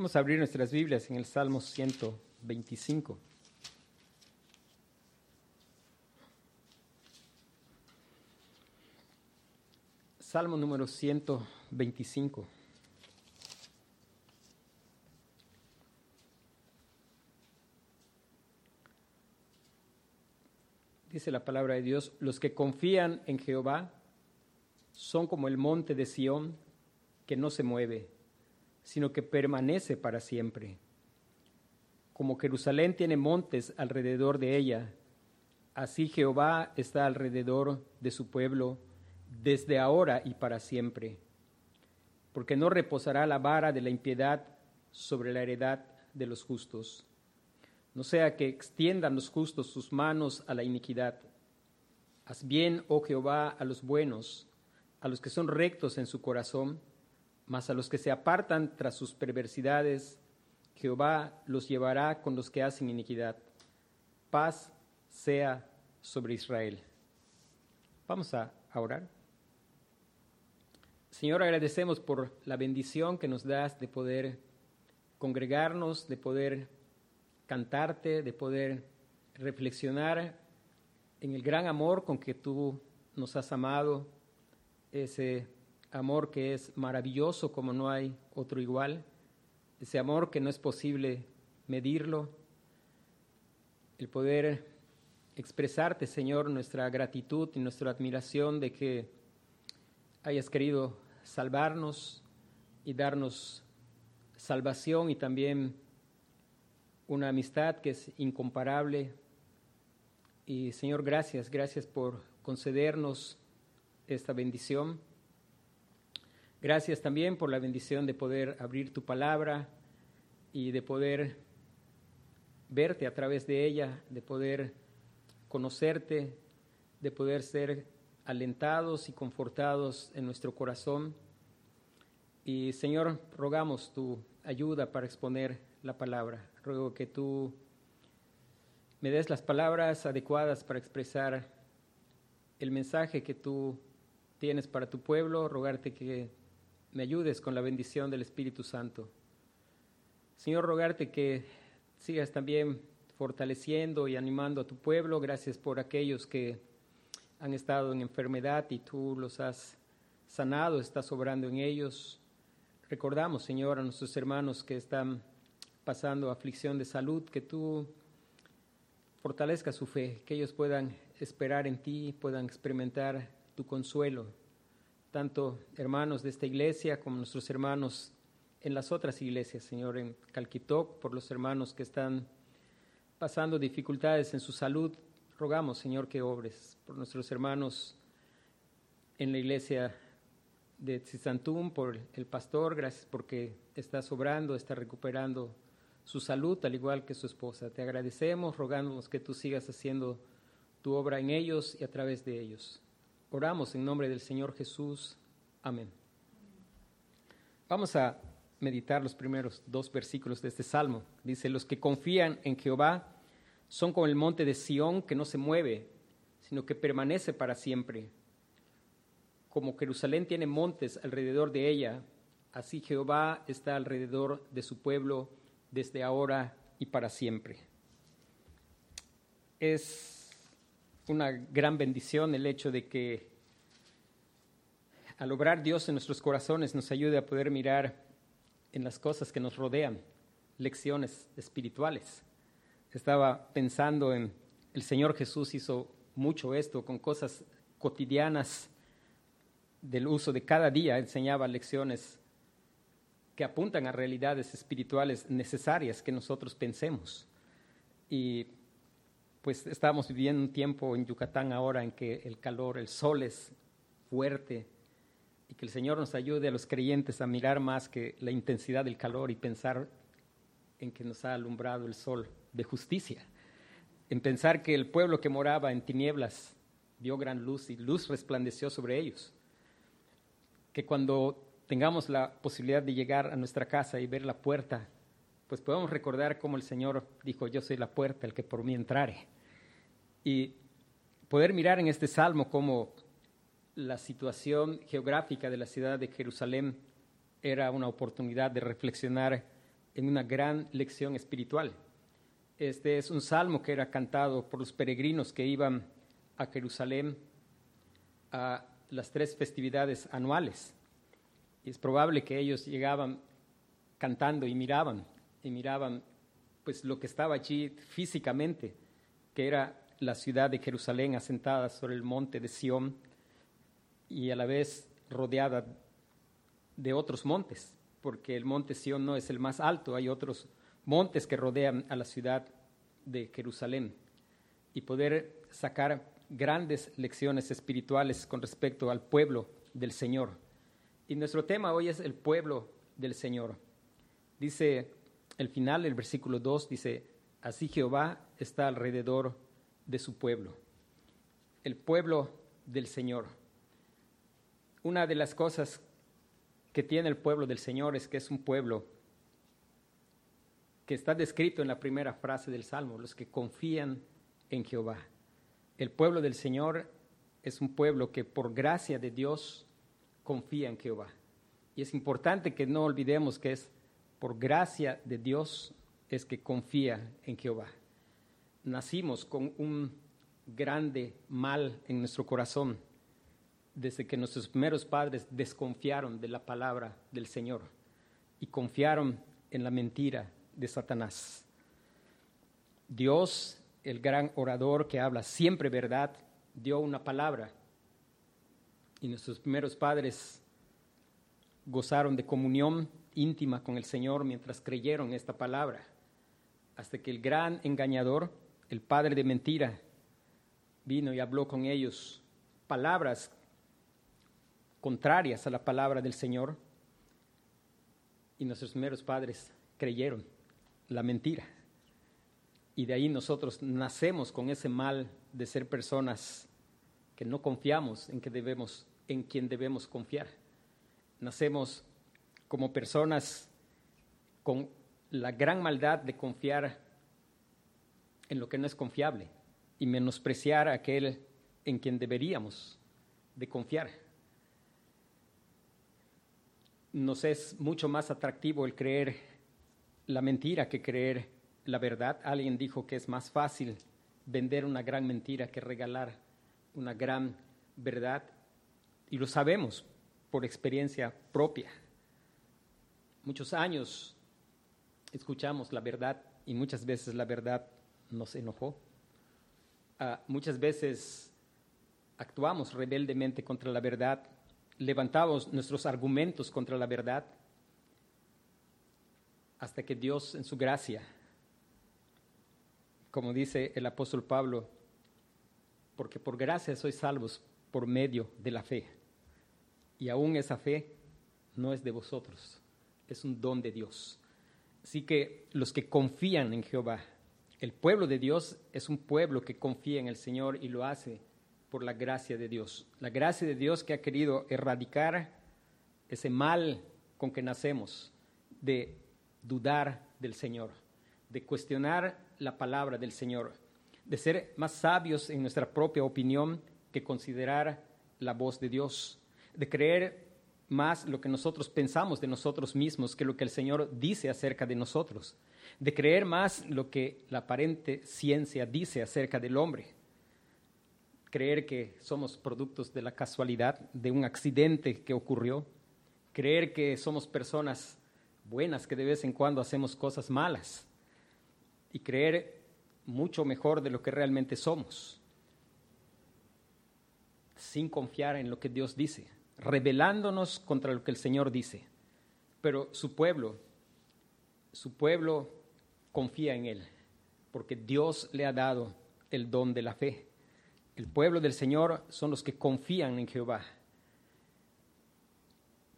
Vamos a abrir nuestras Biblias en el Salmo 125. Salmo número 125. Dice la palabra de Dios, los que confían en Jehová son como el monte de Sión que no se mueve, sino que permanece para siempre. Como Jerusalén tiene montes alrededor de ella, así Jehová está alrededor de su pueblo desde ahora y para siempre. Porque no reposará la vara de la impiedad sobre la heredad de los justos no sea que extiendan los justos sus manos a la iniquidad. Haz bien, oh Jehová, a los buenos, a los que son rectos en su corazón, mas a los que se apartan tras sus perversidades, Jehová los llevará con los que hacen iniquidad. Paz sea sobre Israel. Vamos a, orar. Señor, agradecemos por la bendición que nos das de poder congregarnos, de poder cantarte, de poder reflexionar en el gran amor con que tú nos has amado, ese amor que es maravilloso como no hay otro igual, ese amor que no es posible medirlo, el poder expresarte, Señor, nuestra gratitud y nuestra admiración de que hayas querido salvarnos y darnos salvación y también una amistad que es incomparable. Y Señor, gracias, gracias por concedernos esta bendición. Gracias también por la bendición de poder abrir tu palabra y de poder verte a través de ella, de poder conocerte, de poder ser alentados y confortados en nuestro corazón. Y Señor, rogamos tu ayuda para exponer la palabra. Ruego que tú me des las palabras adecuadas para expresar el mensaje que tú tienes para tu pueblo, rogarte que me ayudes con la bendición del Espíritu Santo. Señor, rogarte que sigas también fortaleciendo y animando a tu pueblo. Gracias por aquellos que han estado en enfermedad y tú los has sanado, estás obrando en ellos. Recordamos, Señor, a nuestros hermanos que están pasando aflicción de salud, que tú fortalezcas su fe, que ellos puedan esperar en ti, puedan experimentar tu consuelo, tanto hermanos de esta iglesia como nuestros hermanos en las otras iglesias, Señor, en Calquitoc, por los hermanos que están pasando dificultades en su salud, rogamos, Señor, que obres por nuestros hermanos en la iglesia de Tzizantum, por el pastor, gracias porque está sobrando, está recuperando su salud, al igual que su esposa. Te agradecemos, rogándonos que tú sigas haciendo tu obra en ellos y a través de ellos. Oramos en nombre del Señor Jesús. Amén. Vamos a meditar los primeros dos versículos de este salmo. Dice, los que confían en Jehová son como el monte de Sión que no se mueve, sino que permanece para siempre. Como Jerusalén tiene montes alrededor de ella, así Jehová está alrededor de su pueblo desde ahora y para siempre. Es una gran bendición el hecho de que al obrar Dios en nuestros corazones nos ayude a poder mirar en las cosas que nos rodean, lecciones espirituales. Estaba pensando en el Señor Jesús hizo mucho esto con cosas cotidianas del uso de cada día, enseñaba lecciones que apuntan a realidades espirituales necesarias que nosotros pensemos. Y pues estamos viviendo un tiempo en Yucatán ahora en que el calor, el sol es fuerte y que el Señor nos ayude a los creyentes a mirar más que la intensidad del calor y pensar en que nos ha alumbrado el sol de justicia, en pensar que el pueblo que moraba en tinieblas vio gran luz y luz resplandeció sobre ellos, que cuando tengamos la posibilidad de llegar a nuestra casa y ver la puerta, pues podemos recordar cómo el Señor dijo, yo soy la puerta, el que por mí entrare. Y poder mirar en este salmo cómo la situación geográfica de la ciudad de Jerusalén era una oportunidad de reflexionar en una gran lección espiritual. Este es un salmo que era cantado por los peregrinos que iban a Jerusalén a las tres festividades anuales. Y es probable que ellos llegaban cantando y miraban, y miraban pues lo que estaba allí físicamente, que era la ciudad de Jerusalén asentada sobre el monte de Sión y a la vez rodeada de otros montes, porque el monte Sión no es el más alto, hay otros montes que rodean a la ciudad de Jerusalén y poder sacar grandes lecciones espirituales con respecto al pueblo del Señor. Y nuestro tema hoy es el pueblo del Señor. Dice el final del versículo 2, dice, así Jehová está alrededor de su pueblo, el pueblo del Señor. Una de las cosas que tiene el pueblo del Señor es que es un pueblo que está descrito en la primera frase del Salmo, los que confían en Jehová. El pueblo del Señor es un pueblo que por gracia de Dios confía en Jehová. Y es importante que no olvidemos que es por gracia de Dios es que confía en Jehová. Nacimos con un grande mal en nuestro corazón desde que nuestros primeros padres desconfiaron de la palabra del Señor y confiaron en la mentira de Satanás. Dios, el gran orador que habla siempre verdad, dio una palabra y nuestros primeros padres gozaron de comunión íntima con el Señor mientras creyeron esta palabra, hasta que el gran engañador, el padre de mentira, vino y habló con ellos palabras contrarias a la palabra del Señor, y nuestros primeros padres creyeron la mentira. Y de ahí nosotros nacemos con ese mal de ser personas que no confiamos en que debemos en quien debemos confiar. Nacemos como personas con la gran maldad de confiar en lo que no es confiable y menospreciar a aquel en quien deberíamos de confiar. Nos es mucho más atractivo el creer la mentira que creer la verdad. Alguien dijo que es más fácil vender una gran mentira que regalar una gran verdad. Y lo sabemos por experiencia propia. Muchos años escuchamos la verdad y muchas veces la verdad nos enojó. Ah, muchas veces actuamos rebeldemente contra la verdad, levantamos nuestros argumentos contra la verdad, hasta que Dios en su gracia, como dice el apóstol Pablo, porque por gracia sois salvos por medio de la fe. Y aún esa fe no es de vosotros, es un don de Dios. Así que los que confían en Jehová, el pueblo de Dios es un pueblo que confía en el Señor y lo hace por la gracia de Dios. La gracia de Dios que ha querido erradicar ese mal con que nacemos, de dudar del Señor, de cuestionar la palabra del Señor, de ser más sabios en nuestra propia opinión que considerar la voz de Dios, de creer más lo que nosotros pensamos de nosotros mismos que lo que el Señor dice acerca de nosotros, de creer más lo que la aparente ciencia dice acerca del hombre, creer que somos productos de la casualidad, de un accidente que ocurrió, creer que somos personas buenas, que de vez en cuando hacemos cosas malas, y creer mucho mejor de lo que realmente somos, sin confiar en lo que Dios dice rebelándonos contra lo que el Señor dice. Pero su pueblo, su pueblo confía en Él, porque Dios le ha dado el don de la fe. El pueblo del Señor son los que confían en Jehová.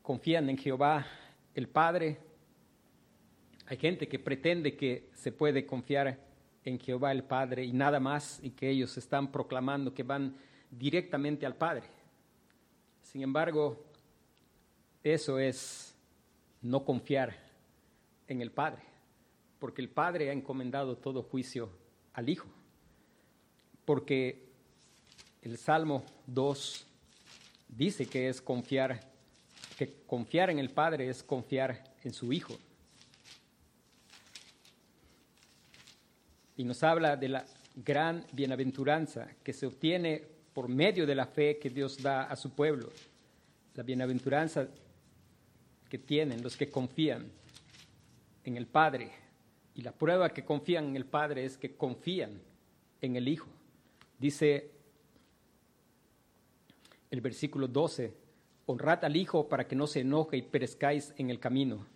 Confían en Jehová el Padre. Hay gente que pretende que se puede confiar en Jehová el Padre y nada más y que ellos están proclamando que van directamente al Padre. Sin embargo, eso es no confiar en el Padre, porque el Padre ha encomendado todo juicio al Hijo, porque el Salmo 2 dice que es confiar, que confiar en el Padre es confiar en su Hijo. y nos habla de la gran bienaventuranza que se obtiene por medio de la fe que Dios da a su pueblo. La bienaventuranza que tienen los que confían en el Padre. Y la prueba que confían en el Padre es que confían en el Hijo. Dice el versículo 12, honrad al Hijo para que no se enoje y perezcáis en el camino,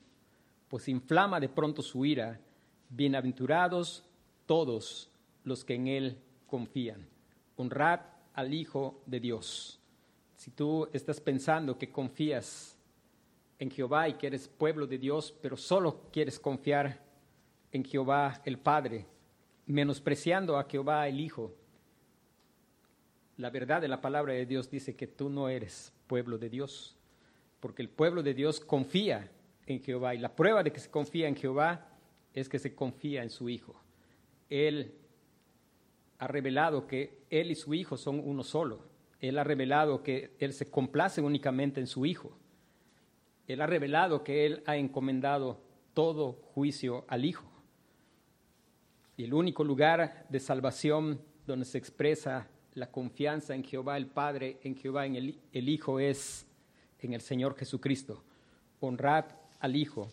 pues inflama de pronto su ira. Bienaventurados todos los que en Él confían. Honrad al Hijo de Dios. Si tú estás pensando que confías en Jehová y que eres pueblo de Dios, pero solo quieres confiar en Jehová el Padre, menospreciando a Jehová el Hijo, la verdad de la palabra de Dios dice que tú no eres pueblo de Dios, porque el pueblo de Dios confía en Jehová y la prueba de que se confía en Jehová es que se confía en su Hijo. Él ha revelado que Él y su Hijo son uno solo. Él ha revelado que Él se complace únicamente en su Hijo. Él ha revelado que Él ha encomendado todo juicio al Hijo. Y el único lugar de salvación donde se expresa la confianza en Jehová el Padre, en Jehová en el, el Hijo es en el Señor Jesucristo. Honrad al Hijo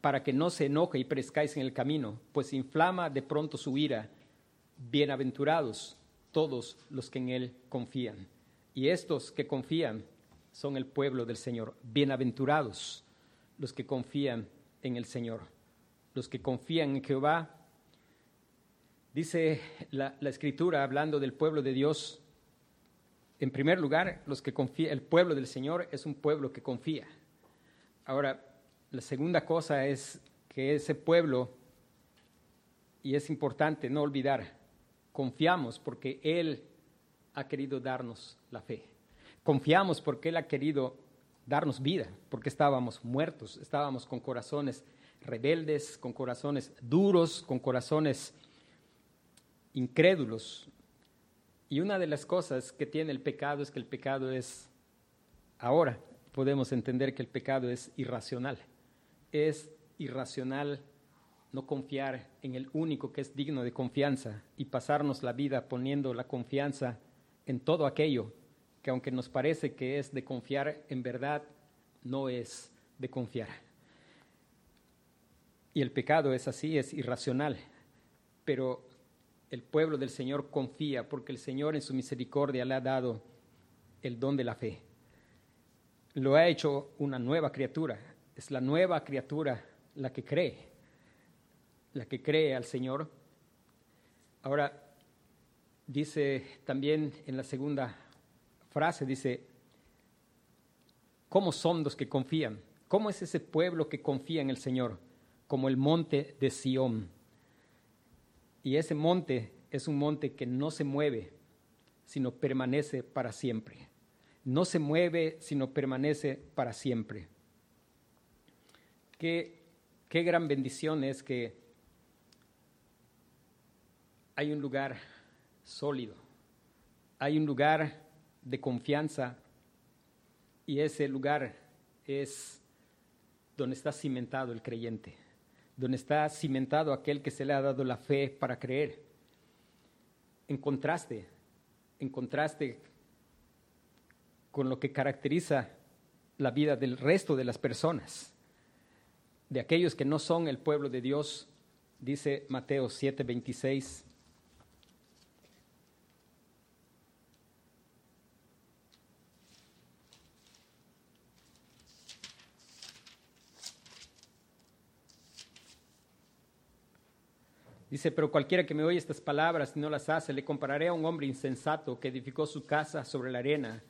para que no se enoje y perezcáis en el camino, pues inflama de pronto su ira. Bienaventurados todos los que en Él confían. Y estos que confían son el pueblo del Señor. Bienaventurados los que confían en el Señor. Los que confían en Jehová. Dice la, la Escritura, hablando del pueblo de Dios, en primer lugar, los que confía, el pueblo del Señor es un pueblo que confía. Ahora, la segunda cosa es que ese pueblo, y es importante no olvidar, confiamos porque Él ha querido darnos la fe. Confiamos porque Él ha querido darnos vida, porque estábamos muertos, estábamos con corazones rebeldes, con corazones duros, con corazones incrédulos. Y una de las cosas que tiene el pecado es que el pecado es, ahora podemos entender que el pecado es irracional. Es irracional no confiar en el único que es digno de confianza y pasarnos la vida poniendo la confianza en todo aquello que aunque nos parece que es de confiar, en verdad no es de confiar. Y el pecado es así, es irracional, pero el pueblo del Señor confía porque el Señor en su misericordia le ha dado el don de la fe. Lo ha hecho una nueva criatura, es la nueva criatura la que cree, la que cree al Señor. Ahora, dice también en la segunda frase dice, ¿cómo son los que confían? ¿Cómo es ese pueblo que confía en el Señor? Como el monte de Sión. Y ese monte es un monte que no se mueve, sino permanece para siempre. No se mueve, sino permanece para siempre. Qué, qué gran bendición es que hay un lugar sólido, hay un lugar de confianza y ese lugar es donde está cimentado el creyente, donde está cimentado aquel que se le ha dado la fe para creer. En contraste, en contraste con lo que caracteriza la vida del resto de las personas, de aquellos que no son el pueblo de Dios, dice Mateo 7:26. Dice, pero cualquiera que me oye estas palabras y no las hace, le compararé a un hombre insensato que edificó su casa sobre la arena,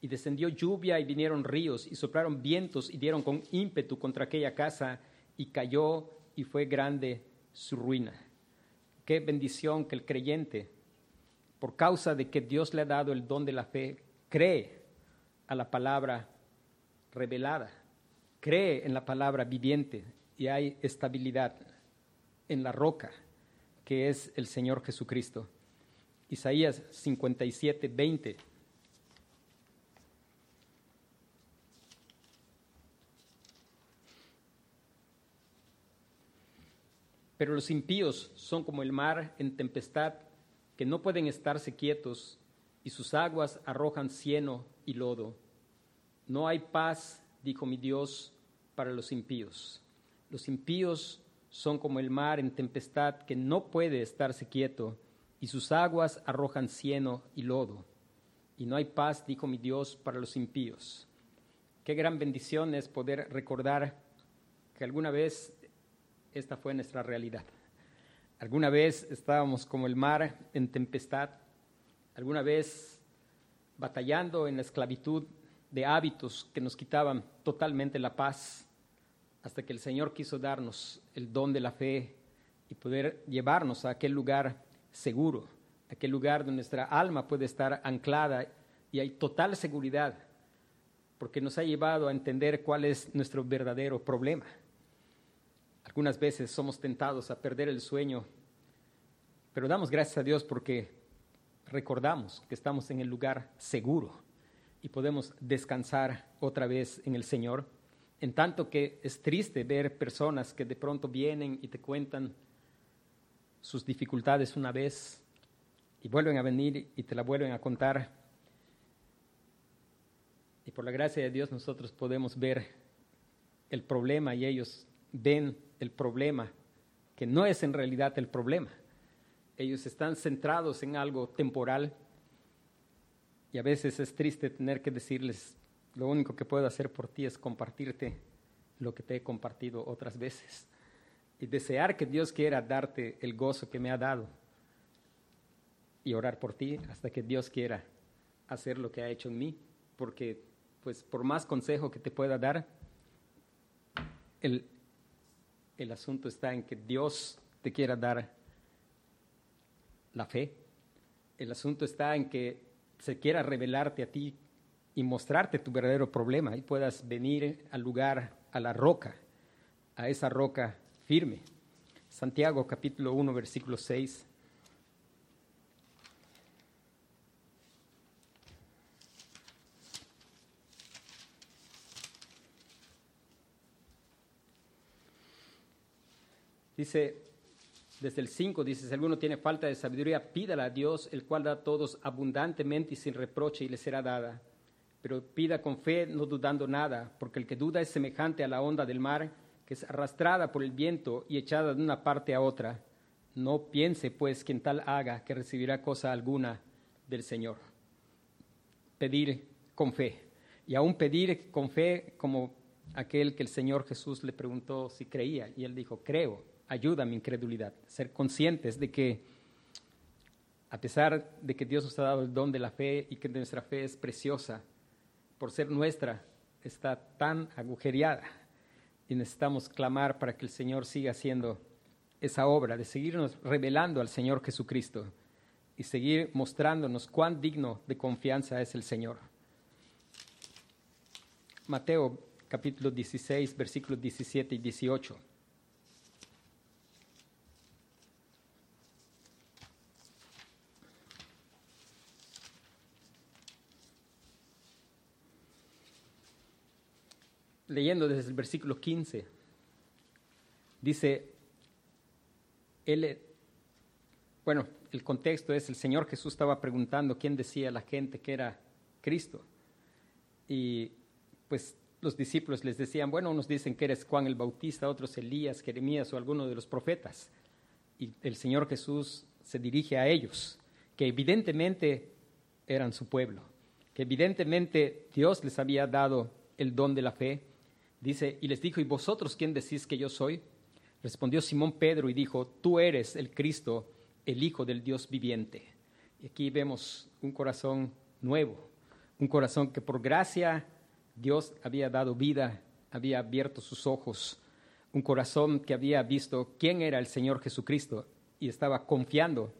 y descendió lluvia y vinieron ríos, y soplaron vientos y dieron con ímpetu contra aquella casa, y cayó y fue grande su ruina. Qué bendición que el creyente, por causa de que Dios le ha dado el don de la fe, cree a la palabra revelada, cree en la palabra viviente y hay estabilidad en la roca que es el Señor Jesucristo. Isaías 57, 20. Pero los impíos son como el mar en tempestad, que no pueden estarse quietos, y sus aguas arrojan cieno y lodo. No hay paz, dijo mi Dios, para los impíos. Los impíos son como el mar en tempestad que no puede estarse quieto, y sus aguas arrojan cieno y lodo. Y no hay paz, dijo mi Dios, para los impíos. Qué gran bendición es poder recordar que alguna vez esta fue nuestra realidad. Alguna vez estábamos como el mar en tempestad, alguna vez batallando en la esclavitud de hábitos que nos quitaban totalmente la paz, hasta que el Señor quiso darnos el don de la fe y poder llevarnos a aquel lugar seguro, aquel lugar donde nuestra alma puede estar anclada y hay total seguridad, porque nos ha llevado a entender cuál es nuestro verdadero problema. Algunas veces somos tentados a perder el sueño, pero damos gracias a Dios porque recordamos que estamos en el lugar seguro y podemos descansar otra vez en el Señor. En tanto que es triste ver personas que de pronto vienen y te cuentan sus dificultades una vez y vuelven a venir y te la vuelven a contar. Y por la gracia de Dios nosotros podemos ver el problema y ellos ven el problema, que no es en realidad el problema. Ellos están centrados en algo temporal y a veces es triste tener que decirles, lo único que puedo hacer por ti es compartirte lo que te he compartido otras veces y desear que Dios quiera darte el gozo que me ha dado y orar por ti hasta que Dios quiera hacer lo que ha hecho en mí, porque pues por más consejo que te pueda dar, el, el asunto está en que Dios te quiera dar la fe. El asunto está en que se quiera revelarte a ti y mostrarte tu verdadero problema y puedas venir al lugar, a la roca, a esa roca firme. Santiago capítulo 1, versículo 6. Dice, desde el 5 dice, si alguno tiene falta de sabiduría, pídala a Dios, el cual da a todos abundantemente y sin reproche y le será dada. Pero pida con fe, no dudando nada, porque el que duda es semejante a la onda del mar, que es arrastrada por el viento y echada de una parte a otra. No piense, pues, quien tal haga, que recibirá cosa alguna del Señor. Pedir con fe. Y aún pedir con fe como aquel que el Señor Jesús le preguntó si creía, y él dijo, creo ayuda a mi incredulidad. Ser conscientes de que, a pesar de que Dios nos ha dado el don de la fe y que nuestra fe es preciosa, por ser nuestra, está tan agujereada y necesitamos clamar para que el Señor siga haciendo esa obra, de seguirnos revelando al Señor Jesucristo y seguir mostrándonos cuán digno de confianza es el Señor. Mateo capítulo 16, versículos 17 y 18. Leyendo desde el versículo 15, dice, él, bueno, el contexto es, el Señor Jesús estaba preguntando quién decía la gente que era Cristo. Y pues los discípulos les decían, bueno, unos dicen que eres Juan el Bautista, otros Elías, Jeremías o alguno de los profetas. Y el Señor Jesús se dirige a ellos, que evidentemente eran su pueblo, que evidentemente Dios les había dado el don de la fe, Dice, y les dijo, ¿y vosotros quién decís que yo soy? Respondió Simón Pedro y dijo, tú eres el Cristo, el Hijo del Dios viviente. Y aquí vemos un corazón nuevo, un corazón que por gracia Dios había dado vida, había abierto sus ojos, un corazón que había visto quién era el Señor Jesucristo y estaba confiando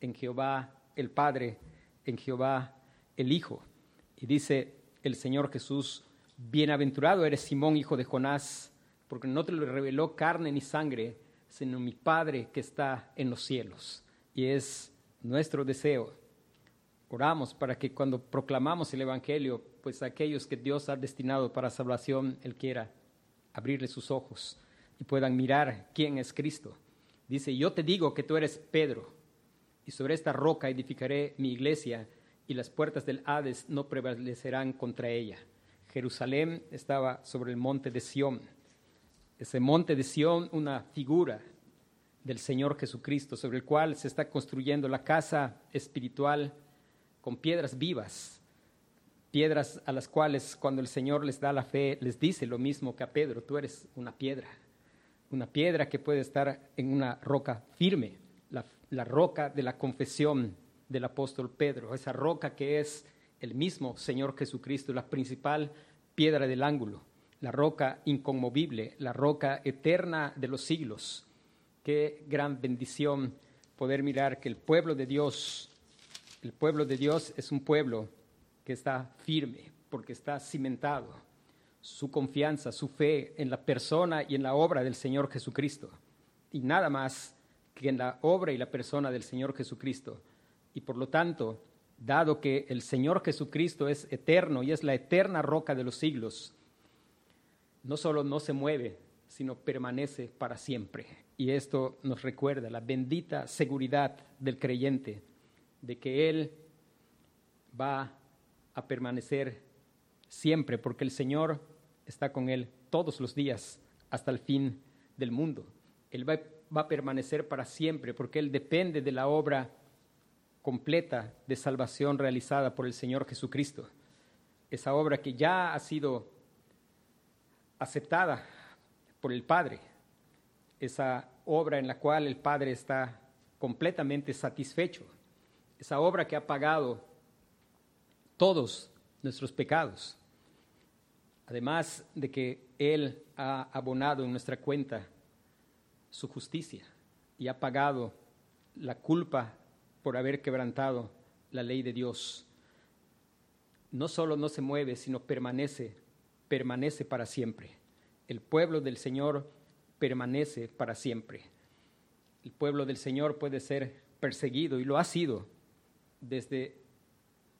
en Jehová el Padre, en Jehová el Hijo. Y dice el Señor Jesús, Bienaventurado eres Simón, hijo de Jonás, porque no te lo reveló carne ni sangre, sino mi Padre que está en los cielos. Y es nuestro deseo. Oramos para que cuando proclamamos el Evangelio, pues aquellos que Dios ha destinado para salvación, Él quiera abrirle sus ojos y puedan mirar quién es Cristo, Dice, yo te digo que tú eres Pedro, y sobre esta roca edificaré mi iglesia, y las puertas del Hades no prevalecerán contra ella. Jerusalén estaba sobre el monte de Sión. Ese monte de Sión, una figura del Señor Jesucristo, sobre el cual se está construyendo la casa espiritual con piedras vivas, piedras a las cuales cuando el Señor les da la fe, les dice lo mismo que a Pedro, tú eres una piedra, una piedra que puede estar en una roca firme, la, la roca de la confesión del apóstol Pedro, esa roca que es el mismo Señor Jesucristo, la principal piedra del ángulo, la roca inconmovible, la roca eterna de los siglos. Qué gran bendición poder mirar que el pueblo de Dios, el pueblo de Dios es un pueblo que está firme, porque está cimentado su confianza, su fe en la persona y en la obra del Señor Jesucristo. Y nada más que en la obra y la persona del Señor Jesucristo. Y por lo tanto, dado que el Señor Jesucristo es eterno y es la eterna roca de los siglos, no solo no se mueve, sino permanece para siempre. Y esto nos recuerda la bendita seguridad del creyente de que Él va a permanecer siempre, porque el Señor está con él todos los días hasta el fin del mundo. Él va, a permanecer para siempre, porque Él depende de la obra completa de salvación realizada por el Señor Jesucristo. Esa obra que ya ha sido aceptada por el Padre, esa obra en la cual el Padre está completamente satisfecho, esa obra que ha pagado todos nuestros pecados. Además de que Él ha abonado en nuestra cuenta su justicia y ha pagado la culpa por haber quebrantado la ley de Dios. No solo no se mueve, sino permanece, permanece para siempre. El pueblo del Señor permanece para siempre. El pueblo del Señor puede ser perseguido y lo ha sido desde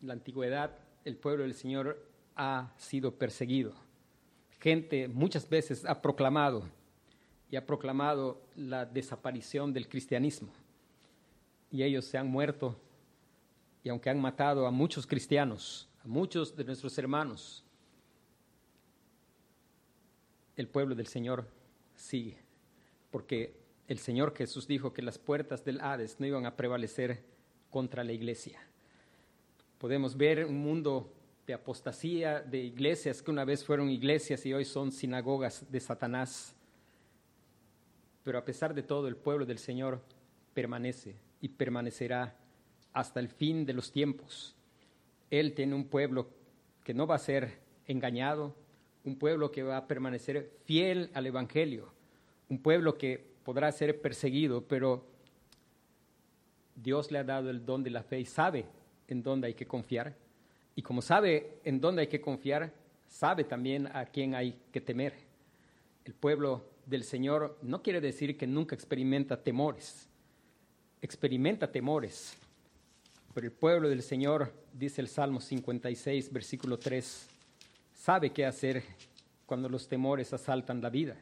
la antigüedad el pueblo del Señor ha sido perseguido. Gente muchas veces ha proclamado y ha proclamado la desaparición del cristianismo. Y ellos se han muerto. Y aunque han matado a muchos cristianos, a muchos de nuestros hermanos, el pueblo del Señor sigue, porque el Señor Jesús dijo que las puertas del Hades no iban a prevalecer contra la iglesia. Podemos ver un mundo de apostasía, de iglesias que una vez fueron iglesias y hoy son sinagogas de Satanás. Pero a pesar de todo, el pueblo del Señor permanece y permanecerá hasta el fin de los tiempos. Él tiene un pueblo que no va a ser engañado, un pueblo que va a permanecer fiel al Evangelio, un pueblo que podrá ser perseguido, pero Dios le ha dado el don de la fe y sabe en dónde hay que confiar. Y como sabe en dónde hay que confiar, sabe también a quién hay que temer. El pueblo del Señor no quiere decir que nunca experimenta temores. Experimenta temores. Pero el pueblo del Señor, dice el Salmo 56, versículo 3, sabe qué hacer cuando los temores asaltan la vida.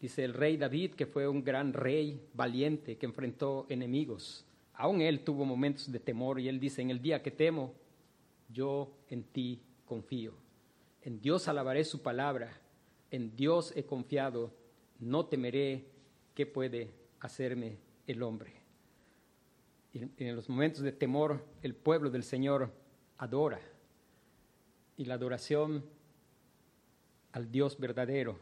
Dice el rey David, que fue un gran rey valiente que enfrentó enemigos Aún él tuvo momentos de temor y él dice, en el día que temo, yo en ti confío. En Dios alabaré su palabra, en Dios he confiado, no temeré qué puede hacerme el hombre. Y en los momentos de temor, el pueblo del Señor adora. Y la adoración al Dios verdadero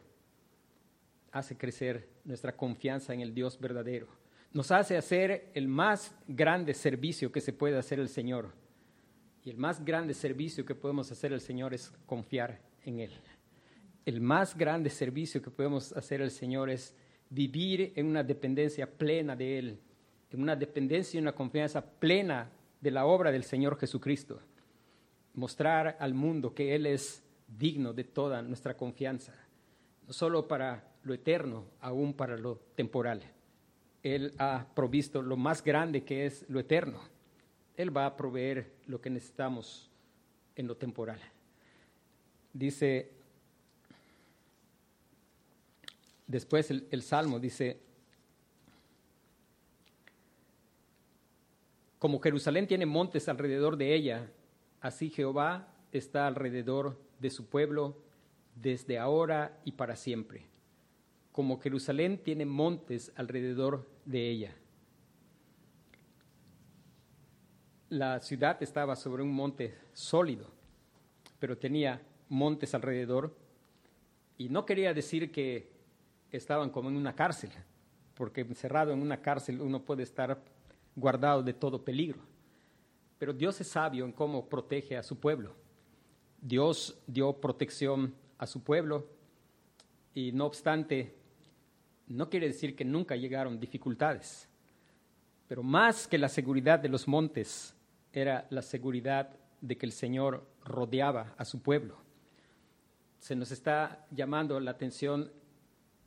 hace crecer nuestra confianza en el Dios verdadero nos hace hacer el más grande servicio que se puede hacer el Señor. Y el más grande servicio que podemos hacer el Señor es confiar en Él. El más grande servicio que podemos hacer el Señor es vivir en una dependencia plena de Él, en una dependencia y una confianza plena de la obra del Señor Jesucristo. Mostrar al mundo que Él es digno de toda nuestra confianza, no solo para lo eterno, aún para lo temporal. Él ha provisto lo más grande que es lo eterno. Él va a proveer lo que necesitamos en lo temporal. Dice, después el, Salmo dice, como Jerusalén tiene montes alrededor de ella, así Jehová está alrededor de su pueblo desde ahora y para siempre. Como Jerusalén tiene montes alrededor de ella. La ciudad estaba sobre un monte sólido, pero tenía montes alrededor. Y no quería decir que estaban como en una cárcel, porque encerrado en una cárcel uno puede estar guardado de todo peligro. Pero Dios es sabio en cómo protege a su pueblo. Dios dio protección a su pueblo y no obstante, no quiere decir que nunca llegaron dificultades, pero más que la seguridad de los montes era la seguridad de que el Señor rodeaba a su pueblo. Se nos está llamando la atención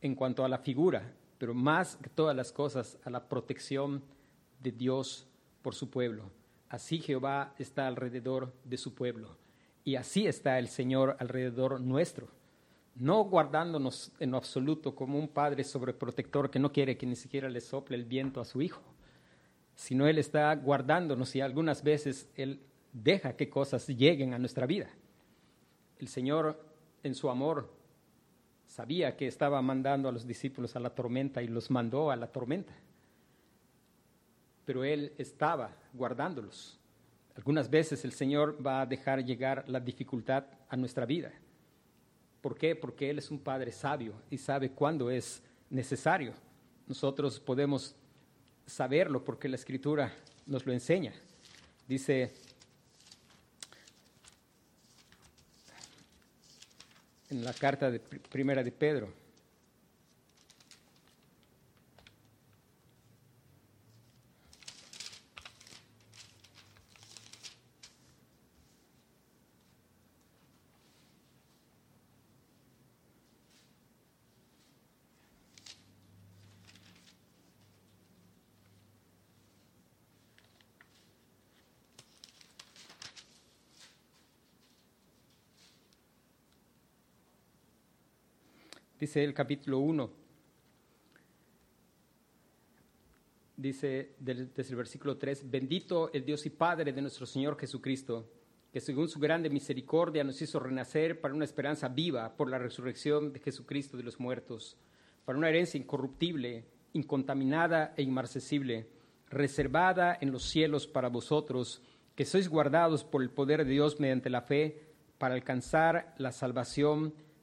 en cuanto a la figura, pero más que todas las cosas a la protección de Dios por su pueblo. Así Jehová está alrededor de su pueblo y así está el Señor alrededor nuestro, no guardándonos en absoluto como un padre sobreprotector que no quiere que ni siquiera le sople el viento a su hijo, sino Él está guardándonos y algunas veces Él deja que cosas lleguen a nuestra vida. El Señor en su amor sabía que estaba mandando a los discípulos a la tormenta y los mandó a la tormenta, pero Él estaba guardándolos algunas veces el Señor va a dejar llegar la dificultad a nuestra vida. ¿Por qué? Porque Él es un Padre sabio y sabe cuándo es necesario. Nosotros podemos saberlo porque la Escritura nos lo enseña. Dice en la carta de primera de Pedro, dice el capítulo 1, dice desde el versículo 3, bendito el Dios y Padre de nuestro Señor Jesucristo, que según su grande misericordia nos hizo renacer para una esperanza viva por la resurrección de Jesucristo de los muertos, para una herencia incorruptible, incontaminada e inmarcesible, reservada en los cielos para vosotros, que sois guardados por el poder de Dios mediante la fe, para alcanzar la salvación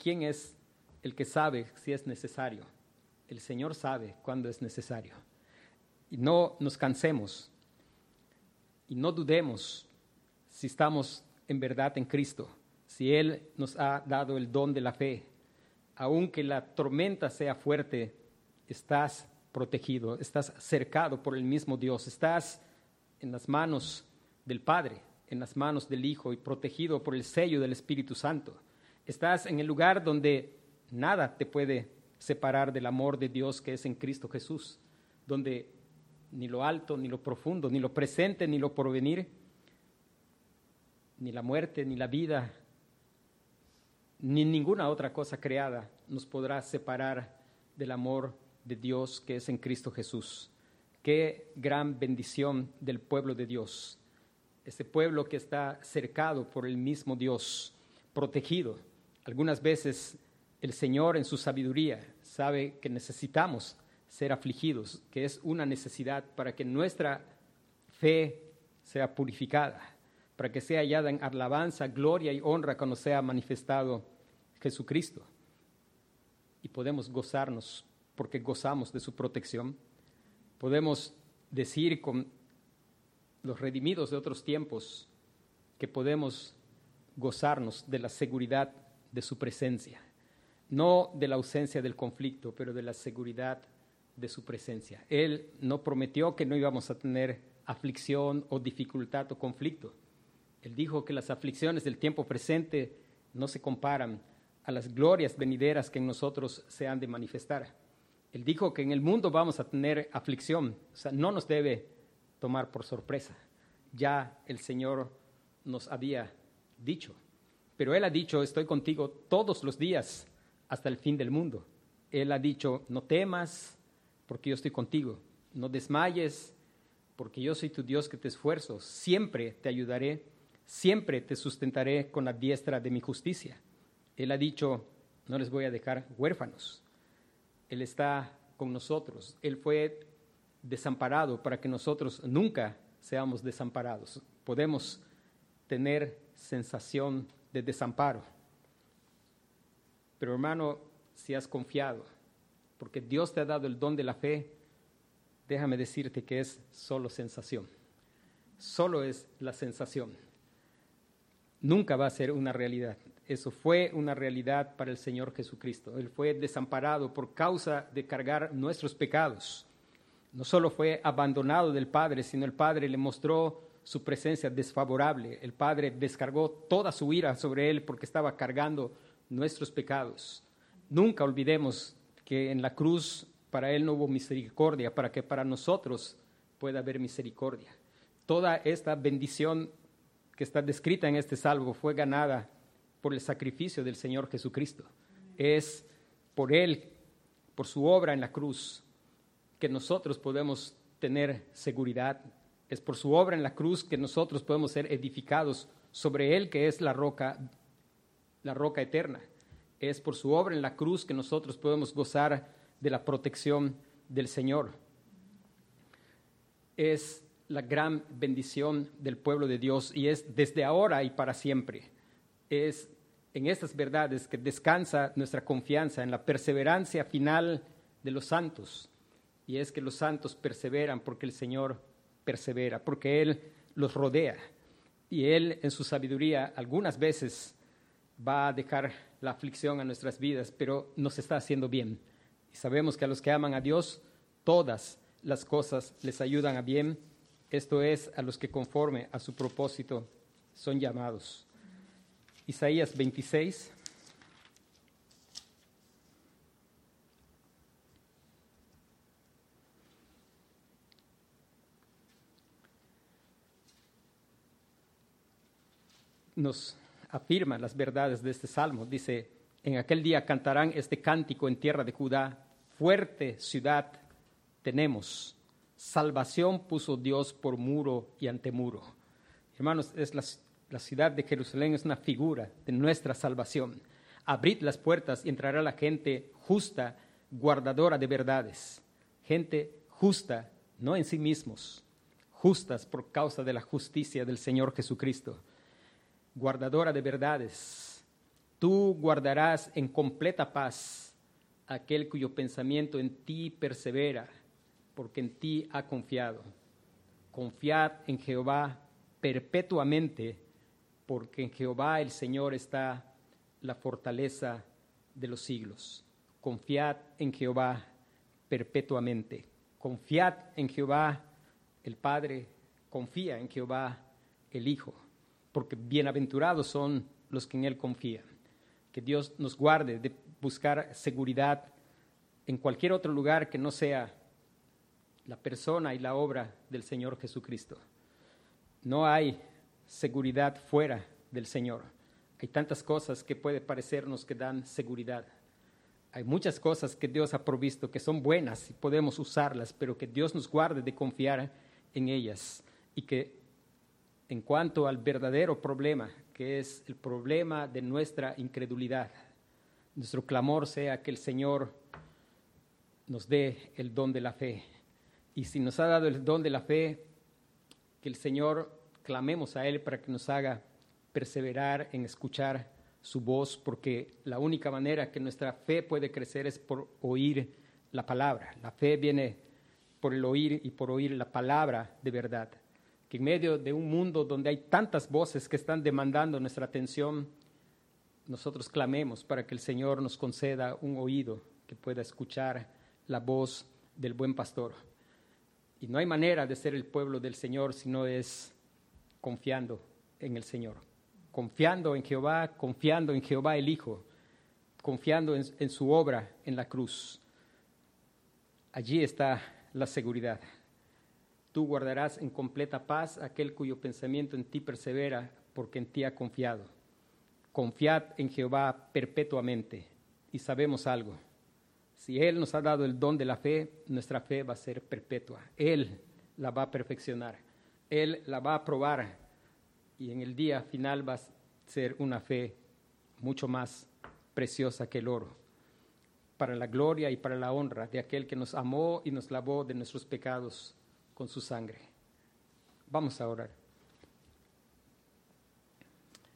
¿quién es el que sabe si es necesario? El Señor sabe cuándo es necesario. Y no nos cansemos y no dudemos si estamos en verdad en Cristo, si Él nos ha dado el don de la fe. Aunque la tormenta sea fuerte, estás protegido, estás cercado por el mismo Dios, estás en las manos del Padre, en las manos del Hijo y protegido por el sello del Espíritu Santo. Estás en el lugar donde nada te puede separar del amor de Dios que es en Cristo Jesús, donde ni lo alto, ni lo profundo, ni lo presente, ni lo porvenir, ni la muerte, ni la vida, ni ninguna otra cosa creada nos podrá separar del amor de Dios que es en Cristo Jesús. Qué gran bendición del pueblo de Dios, ese pueblo que está cercado por el mismo Dios, protegido algunas veces el Señor en su sabiduría sabe que necesitamos ser afligidos, que es una necesidad para que nuestra fe sea purificada, para que sea hallada en alabanza, gloria y honra cuando sea manifestado Jesucristo. Y podemos gozarnos porque gozamos de su protección. Podemos decir con los redimidos de otros tiempos que podemos gozarnos de la seguridad de su presencia, no de la ausencia del conflicto, pero de la seguridad de su presencia. Él no prometió que no íbamos a tener aflicción o dificultad o conflicto. Él dijo que las aflicciones del tiempo presente no se comparan a las glorias venideras que en nosotros se han de manifestar. Él dijo que en el mundo vamos a tener aflicción, o sea, no nos debe tomar por sorpresa. Ya el Señor nos había dicho, pero Él ha dicho, estoy contigo todos los días hasta el fin del mundo. Él ha dicho, no temas porque yo estoy contigo, no desmayes porque yo soy tu Dios que te esfuerzo, siempre te ayudaré, siempre te sustentaré con la diestra de mi justicia. Él ha dicho, no les voy a dejar huérfanos. Él está con nosotros. Él fue desamparado para que nosotros nunca seamos desamparados. Podemos tener sensación de desamparo. Pero hermano, si has confiado, porque Dios te ha dado el don de la fe, déjame decirte que es solo sensación. Solo es la sensación. Nunca va a ser una realidad. Eso fue una realidad para el Señor Jesucristo. Él fue desamparado por causa de cargar nuestros pecados. No solo fue abandonado del Padre, sino el Padre le mostró su presencia desfavorable. El Padre descargó toda su ira sobre él porque estaba cargando nuestros pecados. Nunca olvidemos que en la cruz para Él no hubo misericordia, para que para nosotros pueda haber misericordia. Toda esta bendición que está descrita en este salvo fue ganada por el sacrificio del Señor Jesucristo. Es por Él, por su obra en la cruz, que nosotros podemos tener seguridad. Es por su obra en la cruz que nosotros podemos ser edificados sobre Él, que es la roca, la roca eterna es por su obra en la cruz que nosotros podemos gozar de la protección del Señor. Es la gran bendición del pueblo de Dios y es desde ahora y para siempre. Es en estas verdades que descansa nuestra confianza en la perseverancia final de los santos. Y es que los santos perseveran porque el Señor persevera, porque Él los rodea. Y Él en su sabiduría algunas veces va a dejar la aflicción a nuestras vidas, pero nos está haciendo bien. Y sabemos que a los que aman a Dios, todas las cosas les ayudan a bien. Esto es a los que conforme a su propósito son llamados. Isaías 26. Nos afirma las verdades de este salmo. Dice, en aquel día cantarán este cántico en tierra de Judá, fuerte ciudad tenemos, salvación puso Dios por muro y antemuro. Hermanos, es la, la ciudad de Jerusalén es una figura de nuestra salvación. Abrid las puertas y entrará la gente justa, guardadora de verdades. Gente justa, no en sí mismos, justas por causa de la justicia del Señor Jesucristo guardadora de verdades, tú guardarás en completa paz aquel cuyo pensamiento en ti persevera, porque en ti ha confiado. Confiad en Jehová perpetuamente, porque en Jehová el Señor está la fortaleza de los siglos. Confiad en Jehová perpetuamente. Confiad en Jehová el Padre, confía en Jehová el Hijo porque bienaventurados son los que en Él confían. Que Dios nos guarde de buscar seguridad en cualquier otro lugar que no sea la persona y la obra del Señor Jesucristo. No hay seguridad fuera del Señor. Hay tantas cosas que puede parecernos que dan seguridad. Hay muchas cosas que Dios ha provisto que son buenas y podemos usarlas, pero que Dios nos guarde de confiar en ellas y que en cuanto al verdadero problema, que es el problema de nuestra incredulidad. Nuestro clamor sea que el Señor nos dé el don de la fe. Y si nos ha dado el don de la fe, que el Señor clamemos a Él para que nos haga perseverar en escuchar su voz, porque la única manera que nuestra fe puede crecer es por oír la palabra. La fe viene por el oír y por oír la palabra de verdad que en medio de un mundo donde hay tantas voces que están demandando nuestra atención, nosotros clamemos para que el Señor nos conceda un oído que pueda escuchar la voz del buen pastor. Y no hay manera de ser el pueblo del Señor si no es confiando en el Señor, confiando en Jehová, confiando en Jehová el Hijo, confiando en, en su obra en la cruz. Allí está la seguridad. Tú guardarás en completa paz aquel cuyo pensamiento en ti persevera, porque en ti ha confiado. Confiad en Jehová perpetuamente. Y sabemos algo. Si Él nos ha dado el don de la fe, nuestra fe va a ser perpetua. Él la va a perfeccionar. Él la va a probar. Y en el día final va a ser una fe mucho más preciosa que el oro. Para la gloria y para la honra de aquel que nos amó y nos lavó de nuestros pecados con su sangre. Vamos a orar.